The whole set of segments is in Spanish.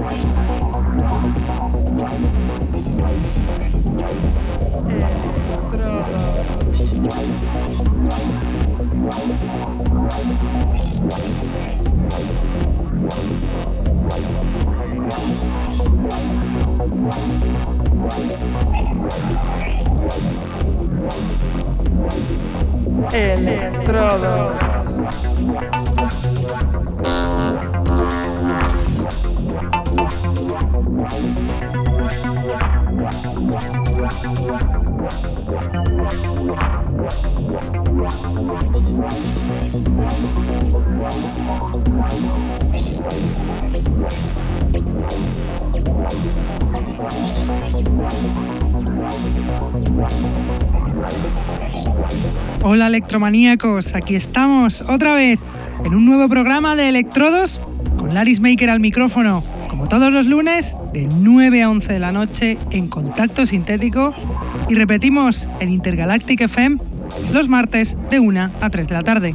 Estrada. Electrodos. Hola electromaníacos, aquí estamos otra vez en un nuevo programa de Electrodos con Laris Maker al micrófono, como todos los lunes de 9 a 11 de la noche en contacto sintético y repetimos en Intergalactic FM los martes de 1 a 3 de la tarde.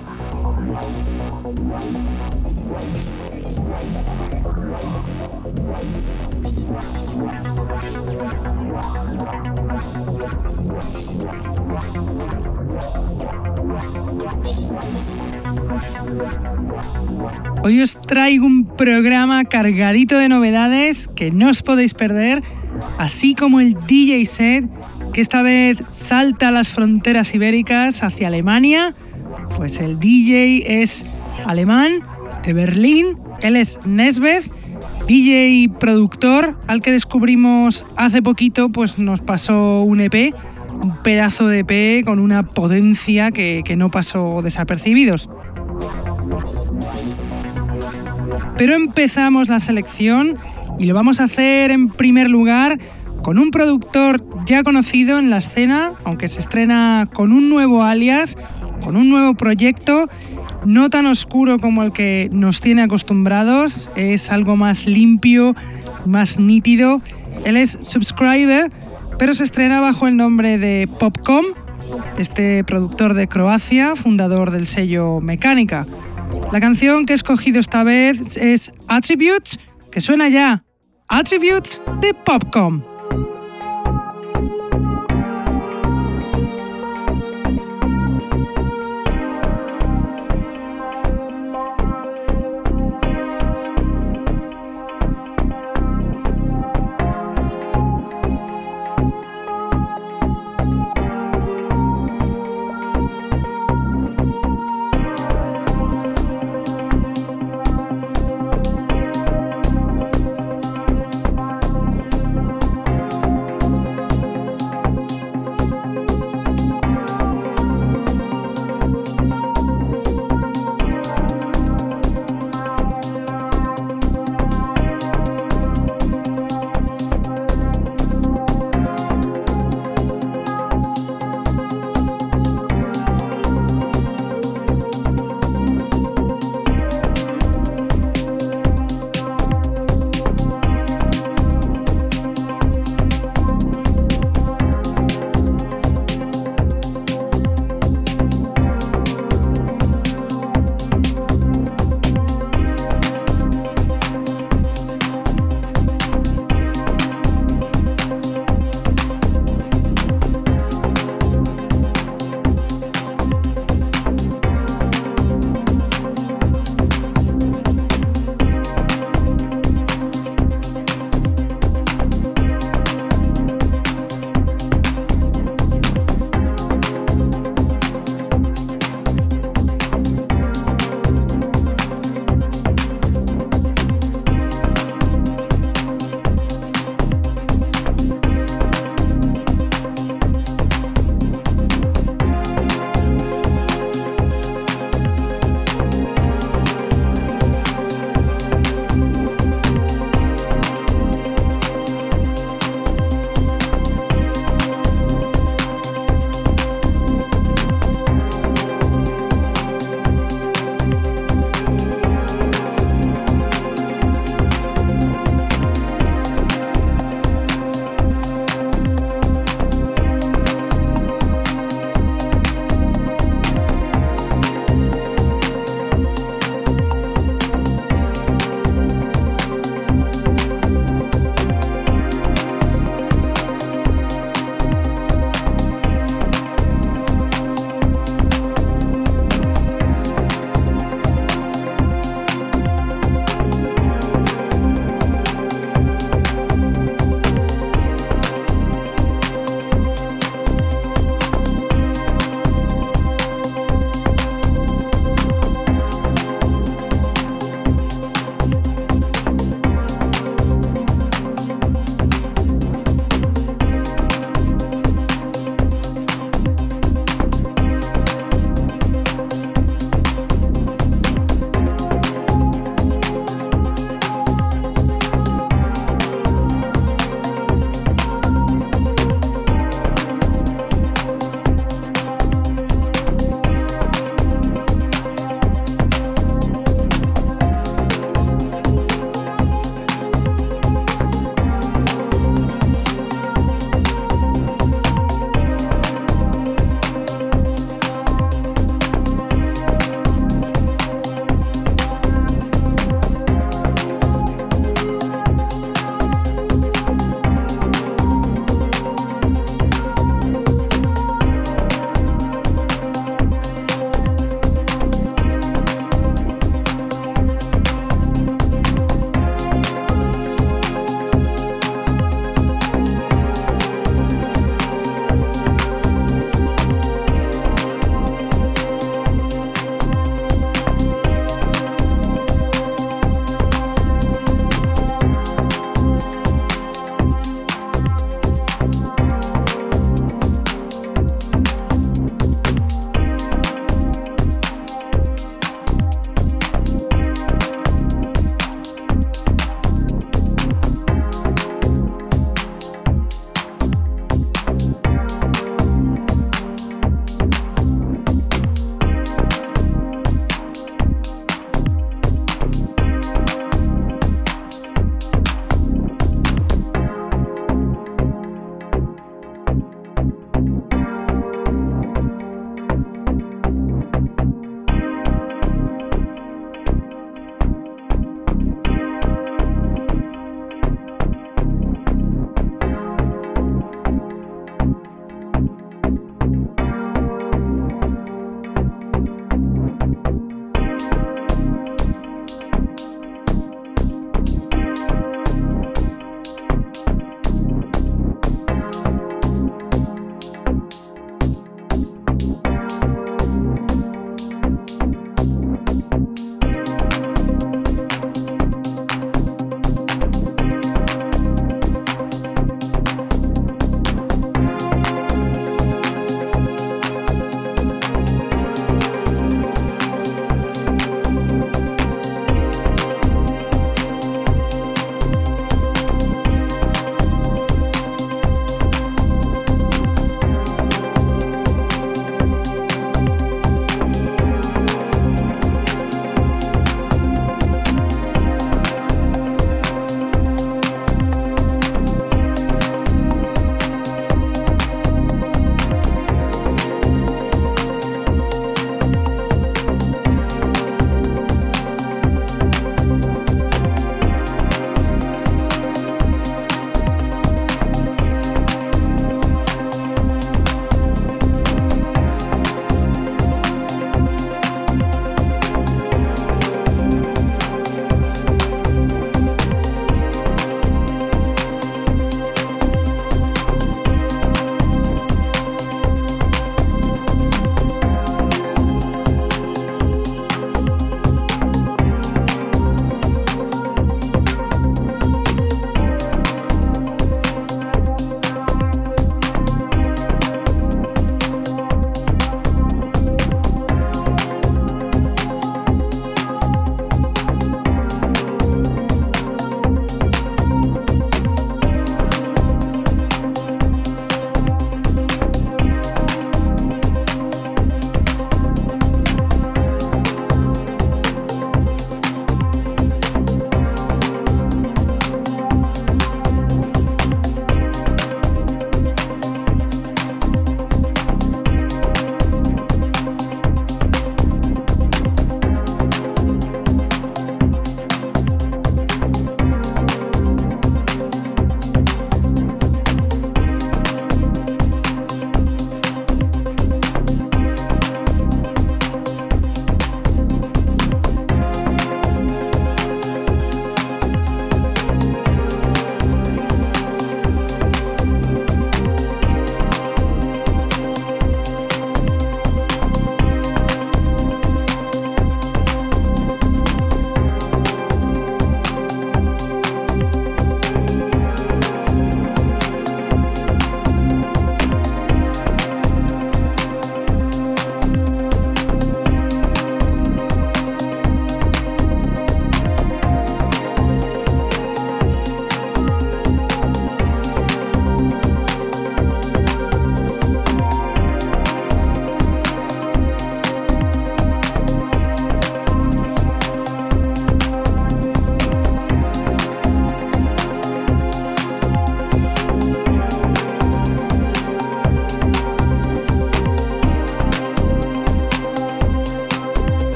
Hoy os traigo un programa cargadito de novedades que no os podéis perder, así como el DJ set que esta vez salta las fronteras ibéricas hacia Alemania. Pues el DJ es alemán de Berlín, él es Nesbeth, DJ productor al que descubrimos hace poquito, pues nos pasó un EP, un pedazo de EP con una potencia que, que no pasó desapercibidos. Pero empezamos la selección y lo vamos a hacer en primer lugar con un productor ya conocido en la escena, aunque se estrena con un nuevo alias, con un nuevo proyecto, no tan oscuro como el que nos tiene acostumbrados, es algo más limpio, más nítido. Él es Subscriber, pero se estrena bajo el nombre de Popcom, este productor de Croacia, fundador del sello Mecánica. La canción que he escogido esta vez es Attributes, que suena ya. Attributes de Popcom.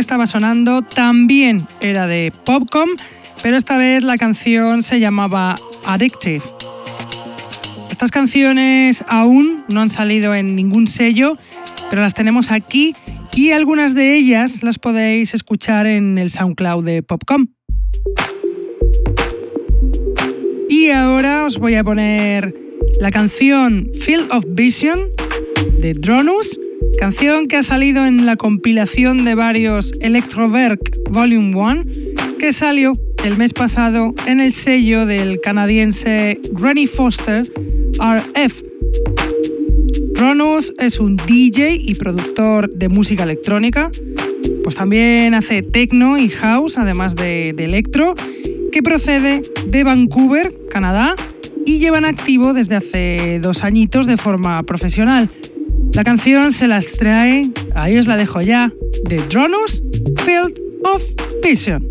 Estaba sonando también era de Popcom, pero esta vez la canción se llamaba Addictive. Estas canciones aún no han salido en ningún sello, pero las tenemos aquí y algunas de ellas las podéis escuchar en el SoundCloud de Popcom. Y ahora os voy a poner la canción Field of Vision de Dronus canción que ha salido en la compilación de varios Electroverk Volume 1, que salió el mes pasado en el sello del canadiense Rennie Foster RF. Ronus es un DJ y productor de música electrónica, pues también hace techno y house, además de, de electro, que procede de Vancouver, Canadá, y lleva en activo desde hace dos añitos de forma profesional. La canción se las trae, ahí os la dejo ya, de Dronus Field of Vision.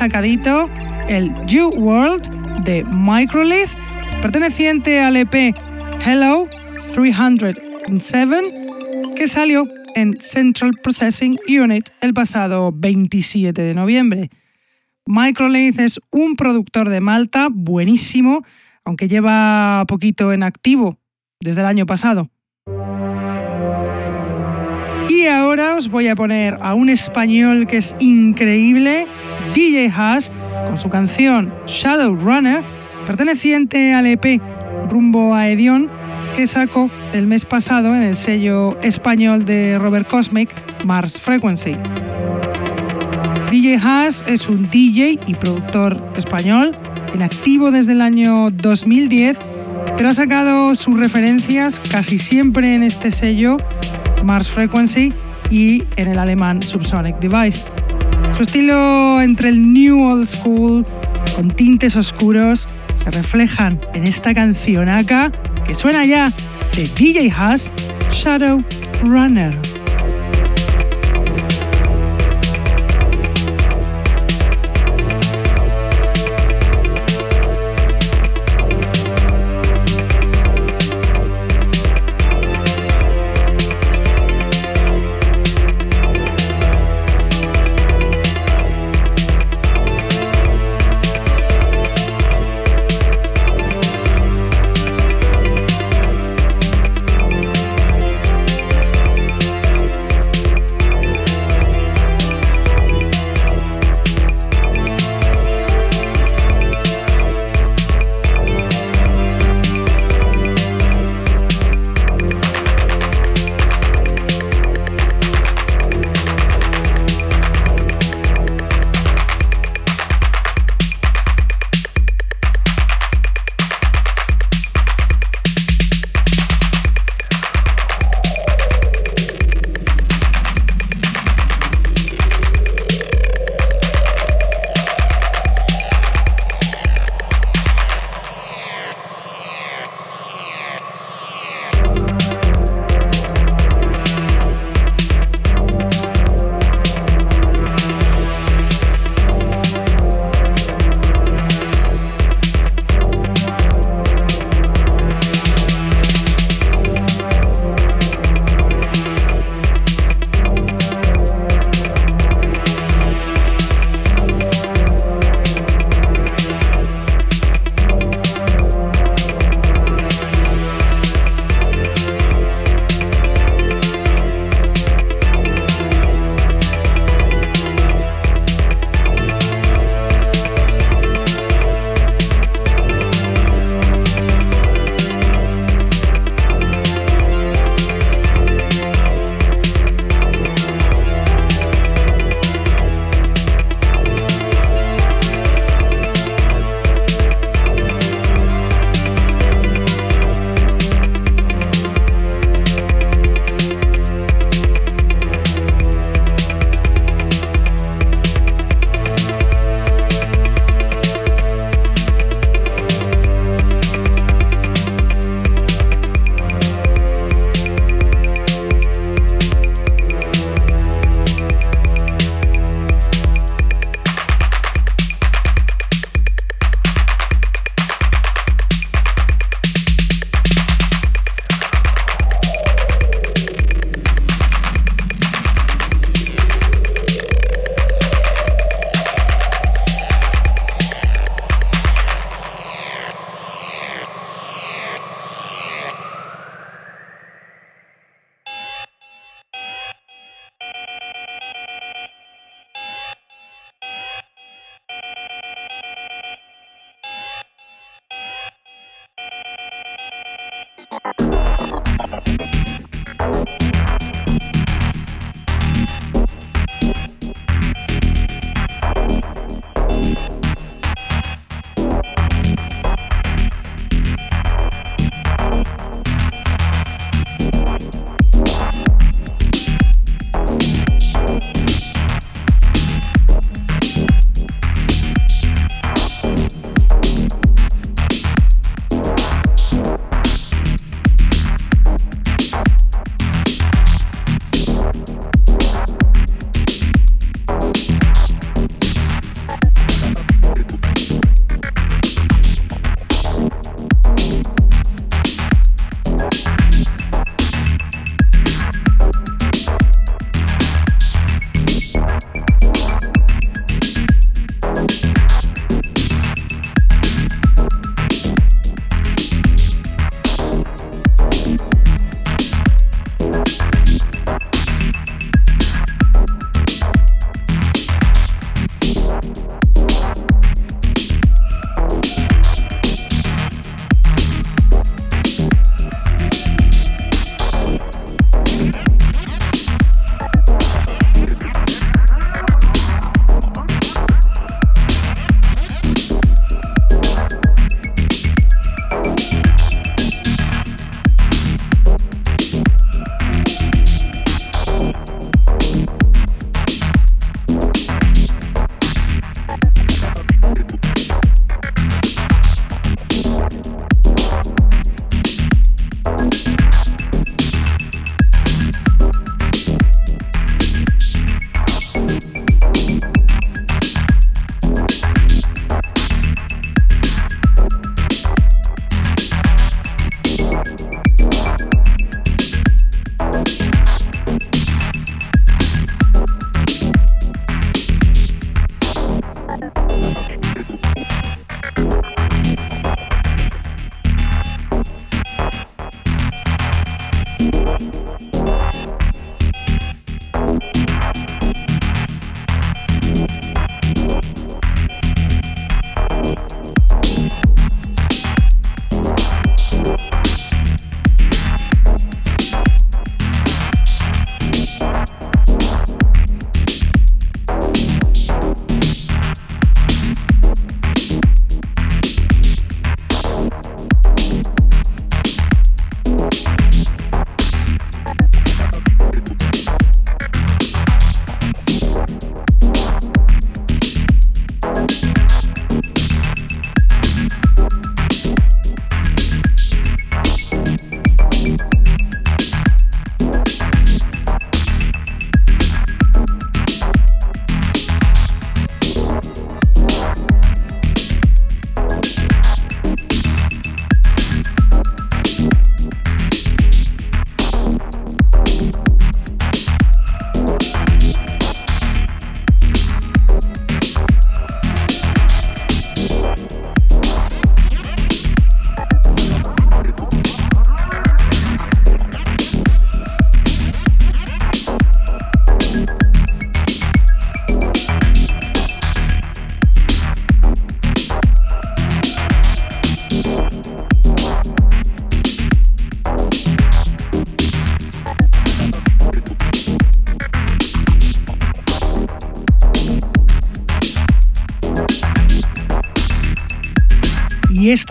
Sacadito, el You World de Microlith, perteneciente al EP Hello 307, que salió en Central Processing Unit el pasado 27 de noviembre. Microlith es un productor de Malta buenísimo, aunque lleva poquito en activo desde el año pasado. Y ahora os voy a poner a un español que es increíble, DJ Haas, con su canción Shadow Runner, perteneciente al EP Rumbo a Edion, que sacó el mes pasado en el sello español de Robert Cosmic, Mars Frequency. DJ Haas es un DJ y productor español en activo desde el año 2010, pero ha sacado sus referencias casi siempre en este sello Mars Frequency y en el alemán Subsonic Device. Su estilo entre el New Old School con tintes oscuros se reflejan en esta cancionaca que suena ya de DJ Haas, Shadow Runner.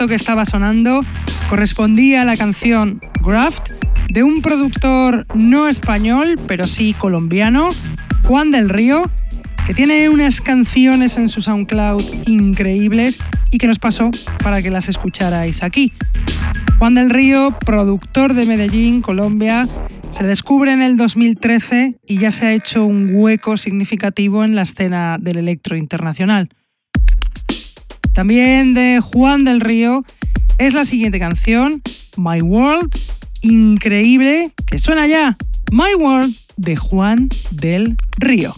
Que estaba sonando correspondía a la canción Graft de un productor no español, pero sí colombiano, Juan del Río, que tiene unas canciones en su SoundCloud increíbles y que nos pasó para que las escucharais aquí. Juan del Río, productor de Medellín, Colombia, se descubre en el 2013 y ya se ha hecho un hueco significativo en la escena del electro internacional. También de Juan del Río es la siguiente canción, My World, increíble, que suena ya, My World de Juan del Río.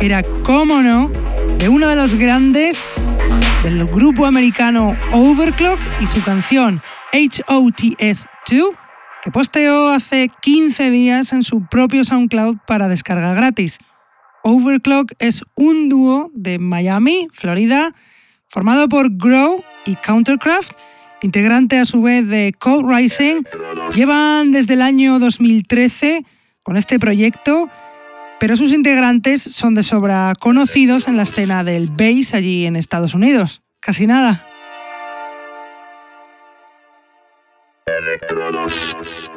Era, cómo no, de uno de los grandes del grupo americano Overclock y su canción HOTS 2, que posteó hace 15 días en su propio SoundCloud para descarga gratis. Overclock es un dúo de Miami, Florida, formado por Grow y Countercraft, integrante a su vez de Code Rising. Llevan desde el año 2013 con este proyecto, pero sus integrantes son de sobra conocidos en la escena del bass allí en Estados Unidos. Casi nada. se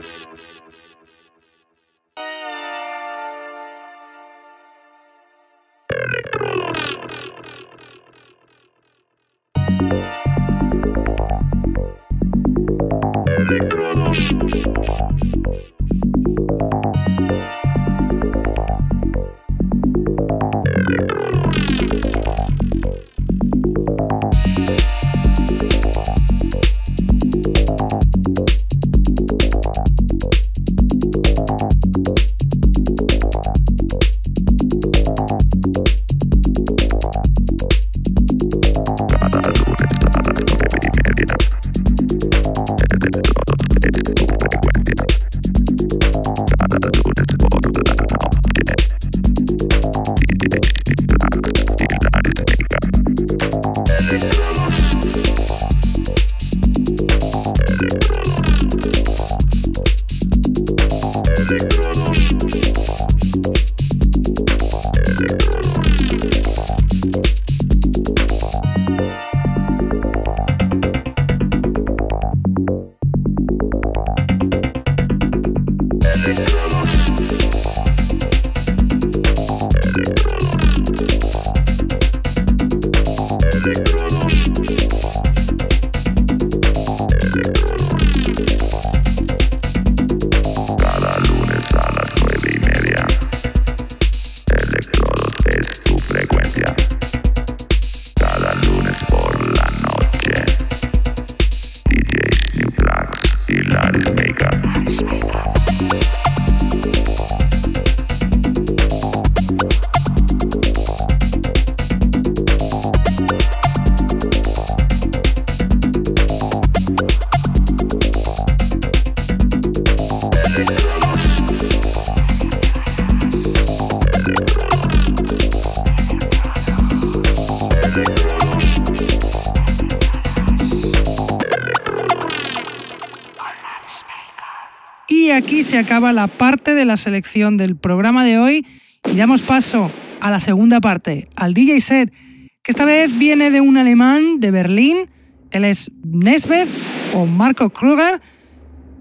acaba la parte de la selección del programa de hoy y damos paso a la segunda parte, al DJ set, que esta vez viene de un alemán de Berlín. Él es Nesbeth o Marco Kruger,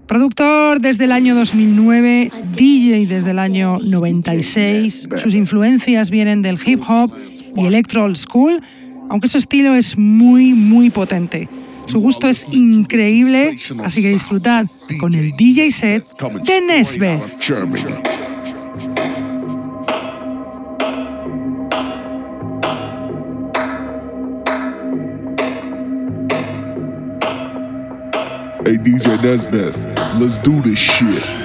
productor desde el año 2009, DJ desde el año 96. Sus influencias vienen del hip hop y electro old school, aunque su estilo es muy, muy potente. Su gusto es increíble, así que disfrutad con el DJ set de Nesbeth. Hey DJ Nesbeth, let's do this shit.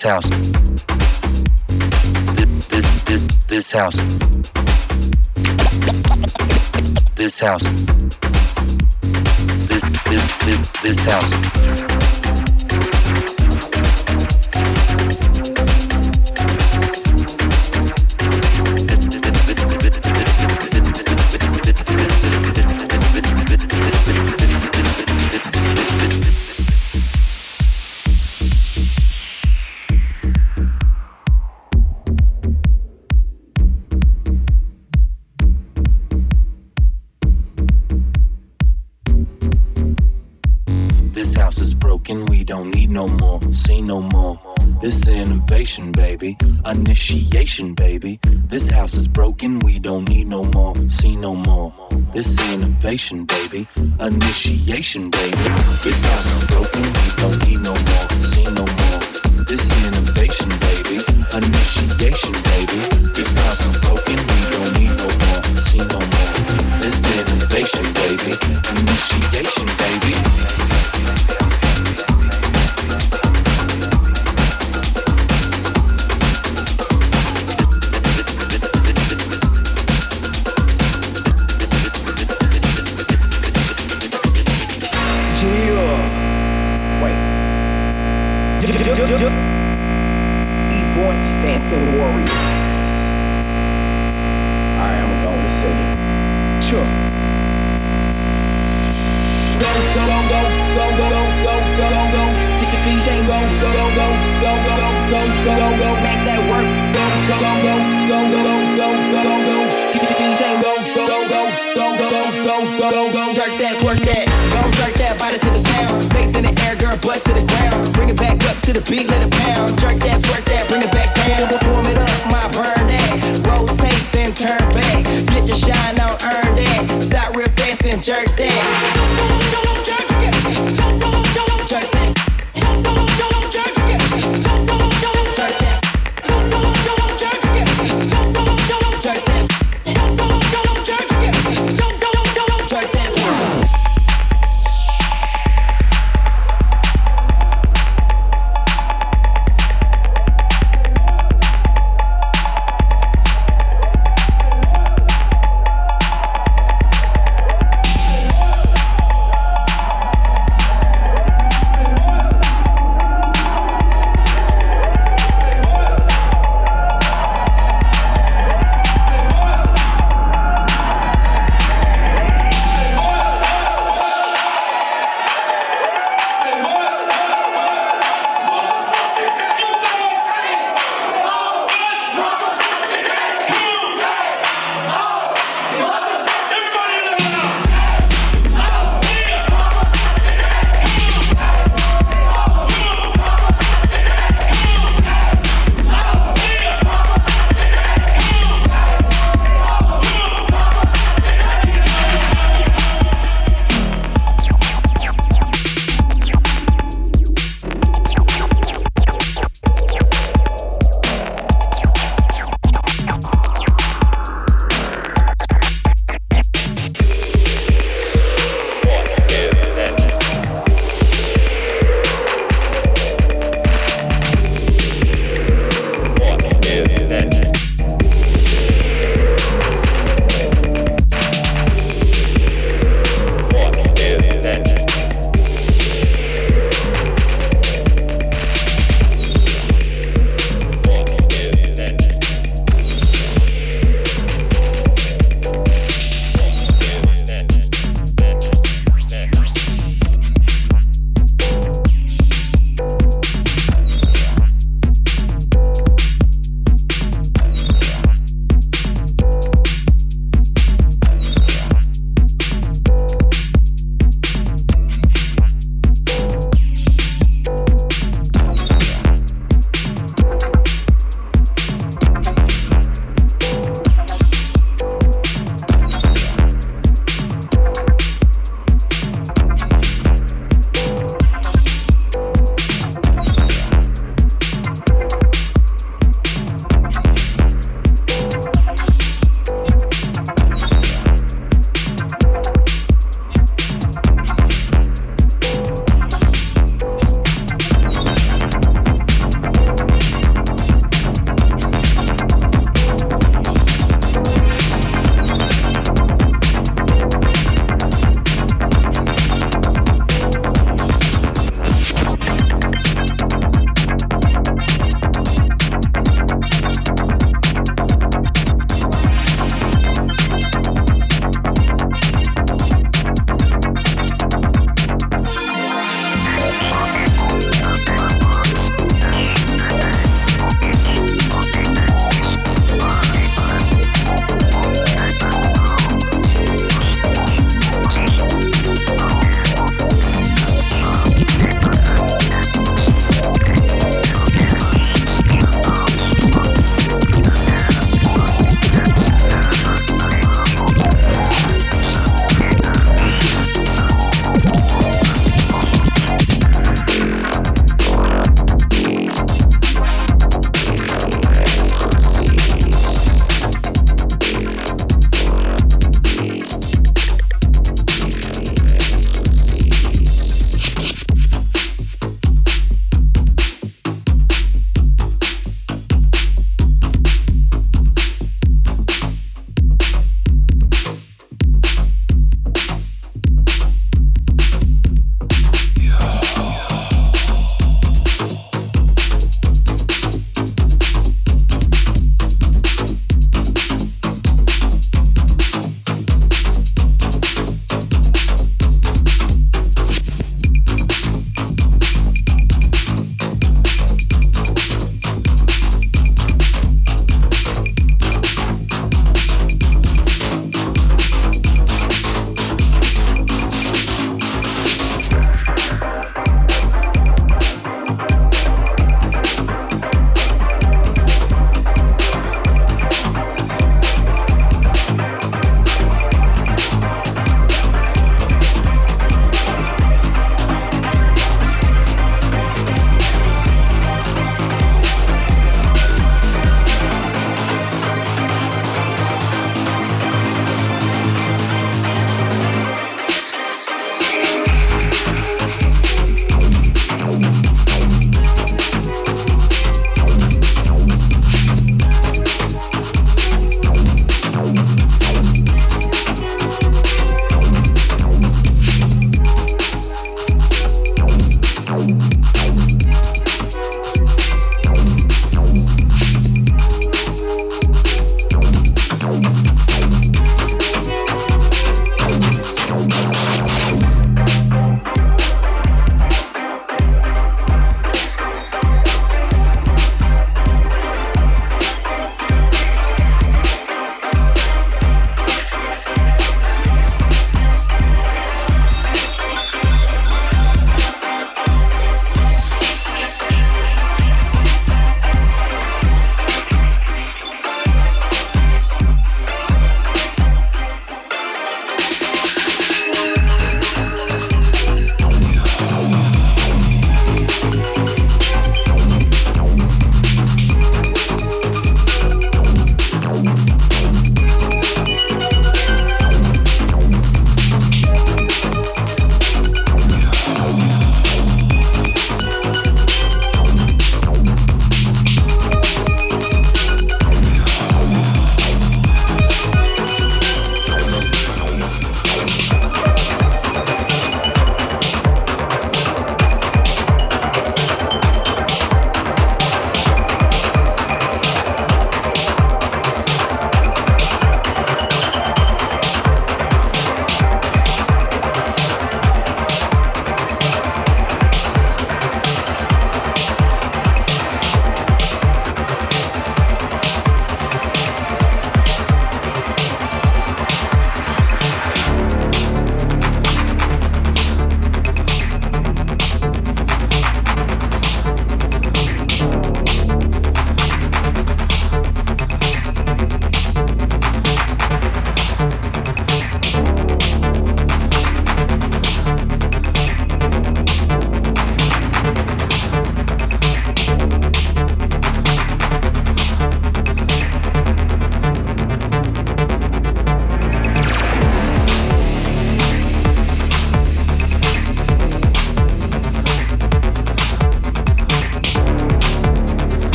This house. This, this, this, this house. This house. This, this, this, this house. Initiation, baby. This house is broken, we don't need no more, see no more. This is innovation, baby, initiation, baby. This house is broken, we don't need no more, see no more. This innovation, baby, initiation, baby. This house is broken, we don't need no more, see no more. This innovation, baby, initiation, to the beat, let it pound.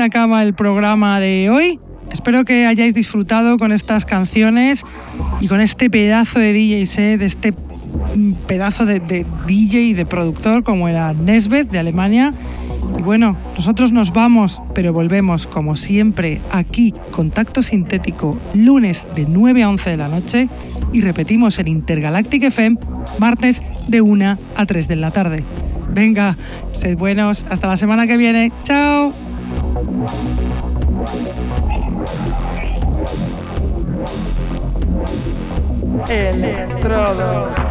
Se acaba el programa de hoy. Espero que hayáis disfrutado con estas canciones y con este pedazo de DJ set, este pedazo de, de DJ y de productor como era Nesbeth de Alemania. Y bueno, nosotros nos vamos, pero volvemos como siempre aquí, Contacto Sintético, lunes de 9 a 11 de la noche y repetimos en Intergalactic FM, martes de 1 a 3 de la tarde. Venga, sed buenos, hasta la semana que viene. Chao. electrodos.